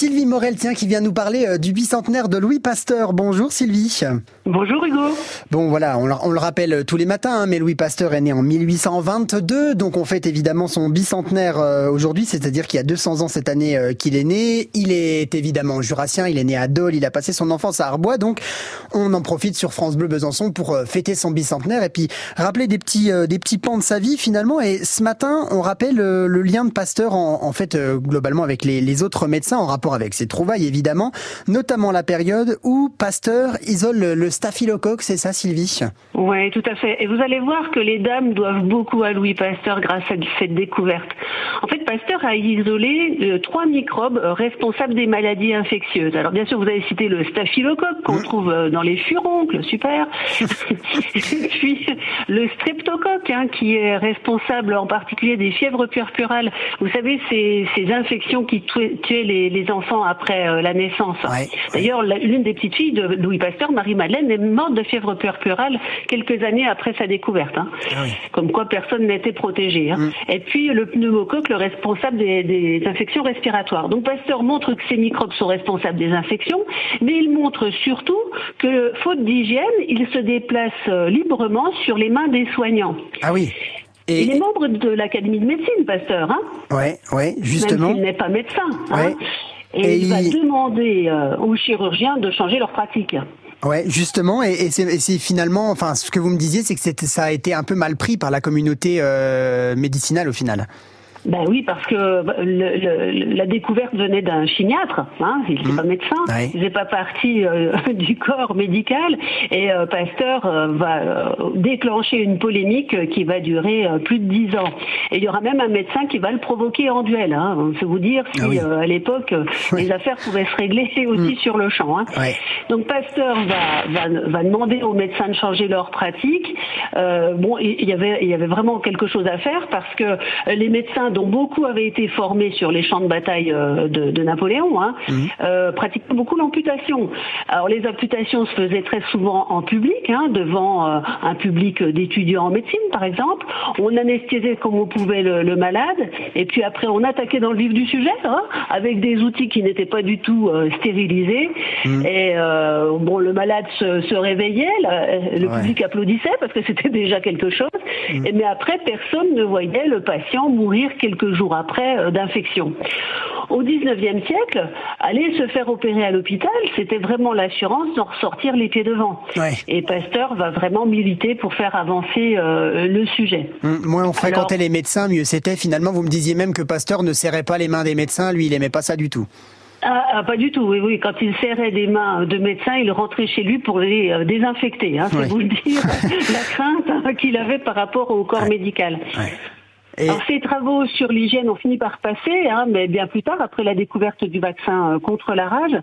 Sylvie Morel, tiens, qui vient nous parler euh, du bicentenaire de Louis Pasteur. Bonjour Sylvie. Bonjour Hugo. Bon voilà, on, le rappelle euh, tous les matins, hein, mais Louis Pasteur est né en 1822, donc on fête évidemment son bicentenaire euh, aujourd'hui, c'est-à-dire qu'il y a 200 ans cette année qu'il est né. Il est évidemment jurassien, il est né à Dole, il a passé son enfance à Arbois, donc on en profite sur France Bleu Besançon pour fêter son bicentenaire et puis rappeler des petits des petits pans de sa vie finalement. Et ce matin, on rappelle le, lien de Pasteur en, en fait globalement avec les, les autres médecins en rapport avec ses trouvailles évidemment, notamment la période où Pasteur isole le staphylocoque, c'est ça Sylvie? Oui, tout à fait. Et vous allez voir que les dames doivent beaucoup à Louis Pasteur grâce à cette découverte. En fait, Pasteur a isolé euh, trois microbes euh, responsables des maladies infectieuses. Alors bien sûr, vous avez cité le staphylocoque qu'on mmh. trouve euh, dans les furoncles, super. puis le streptocoque hein, qui est responsable en particulier des fièvres puerpurales. Vous savez, ces, ces infections qui tuaient les, les enfants après la naissance. D'ailleurs, l'une des petites filles de Louis Pasteur, Marie-Madeleine, est morte de fièvre puerpurale quelques années après sa découverte. Hein. Ah Comme quoi personne n'était protégé. Hein. Mmh. Et puis le pneumocoque le responsable des, infections respiratoires. Donc Pasteur montre que ces microbes sont responsables des infections, mais il montre surtout que, faute d'hygiène, ils se déplacent euh, librement sur les mains des soignants. Ah oui. Et... Il est membre de l'Académie de médecine, Pasteur. Hein ouais, ouais, justement. Même s'il n'est pas médecin. Hein et, il, va demander euh, aux chirurgiens de changer leur pratique. Ouais, justement, et, et c'est finalement, enfin, ce que vous me disiez, c'est que ça a été un peu mal pris par la communauté euh, médicinale au final. Ben oui, parce que le, la découverte venait d'un chimiatre, hein, il n'est pas mmh. médecin, il n'est pas partie euh, du corps médical, et euh, Pasteur euh, va déclencher une polémique qui va durer plus de dix ans. Et il y aura même un médecin qui va le provoquer en duel. Hein. Peut vous dire si ah à l'époque les affaires pouvaient se régler aussi mmh. sur le champ. Hein. Donc Pasteur va, va, va, demander aux médecins de changer leur pratique. bon, il y avait il y avait vraiment quelque chose à faire parce que les médecins dont beaucoup avaient été formés sur les champs de bataille euh, de, Napoléon, hein, mhm. euh, pratiquaient beaucoup l'amputation. Alors les amputations se faisaient très souvent en public, hein, devant euh, un public d'étudiants en médecine, par exemple. On anesthésiait comme on pouvait le, malade, et puis après on attaquait dans le vif du sujet, hein, avec des outils qui n'étaient pas du tout stérilisés. Mhm. Et bon, le malade se, réveillait, le public applaudissait parce que c'était déjà quelque chose. Mhm. Et, mais après, personne ne voyait le patient mourir quelques jours après euh, d'infection. Au 19e siècle, aller se faire opérer à l'hôpital, c'était vraiment l'assurance d'en ressortir les pieds devant. Et Pasteur va vraiment militer pour faire avancer euh, le sujet. Hum, moins on fréquentait les médecins, mieux c'était. Finalement, vous me disiez même que Pasteur ne serrait pas les mains des médecins. Lui, il aimait pas ça du tout. Ah, ah, pas du tout, oui, oui. Quand il serrait des mains de médecins, il rentrait chez lui pour les euh, désinfecter. Hein, c'est vous le dire, la crainte hein, qu'il avait par rapport au corps médical. Alors ces travaux sur l'hygiène ont fini par passer, hein, mais bien plus tard, après la découverte du vaccin euh, contre la rage.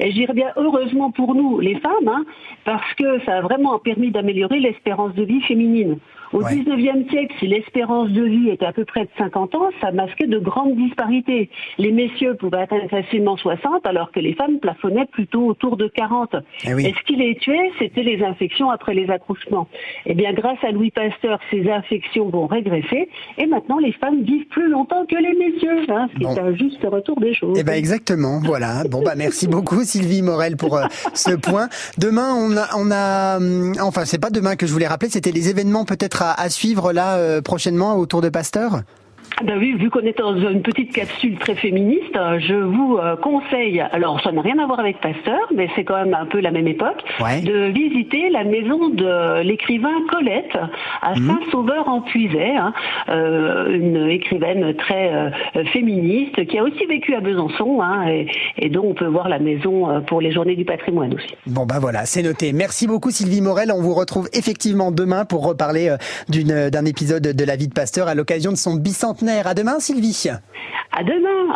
Et je bien heureusement pour nous, les femmes, hein, parce que ça a vraiment permis d'améliorer l'espérance de vie féminine. Au ouais. 19e siècle, si l'espérance de vie était à peu près de 50 ans, ça masquait de grandes disparités. Les messieurs pouvaient atteindre facilement 60, alors que les femmes plafonnaient plutôt autour de 40. Eh Et ce qui les tuait, c'était les infections après les accouchements. Eh bien, grâce à Louis Pasteur, ces infections vont régresser, et maintenant les femmes vivent plus longtemps que les messieurs, hein, ce qui est un juste retour des choses. Eh ben exactement, voilà. Bon bah merci beaucoup Sylvie Morel pour euh, ce point. Demain, on a, on a, hum, enfin c'est pas demain que je voulais rappeler, c'était les événements peut-être à, suivre là euh, prochainement autour de Pasteur? Ben oui, vu qu'on est dans une petite capsule très féministe, euh, je vous euh, conseille, alors ça n'a rien à voir avec Pasteur, mais c'est quand même un peu la même époque, de visiter la maison de l'écrivain Colette à mhm. Saint-Sauveur-en-Puisaye, hein, une écrivaine très féministe qui a aussi vécu à Besançon hein, et, dont on peut voir la maison pour les journées du patrimoine aussi. Bon ben voilà, c'est noté. Merci beaucoup Sylvie Morel, on vous retrouve effectivement demain pour reparler d'un épisode de la vie de Pasteur à l'occasion de son bicentenaire. À demain, Sylvie. À demain.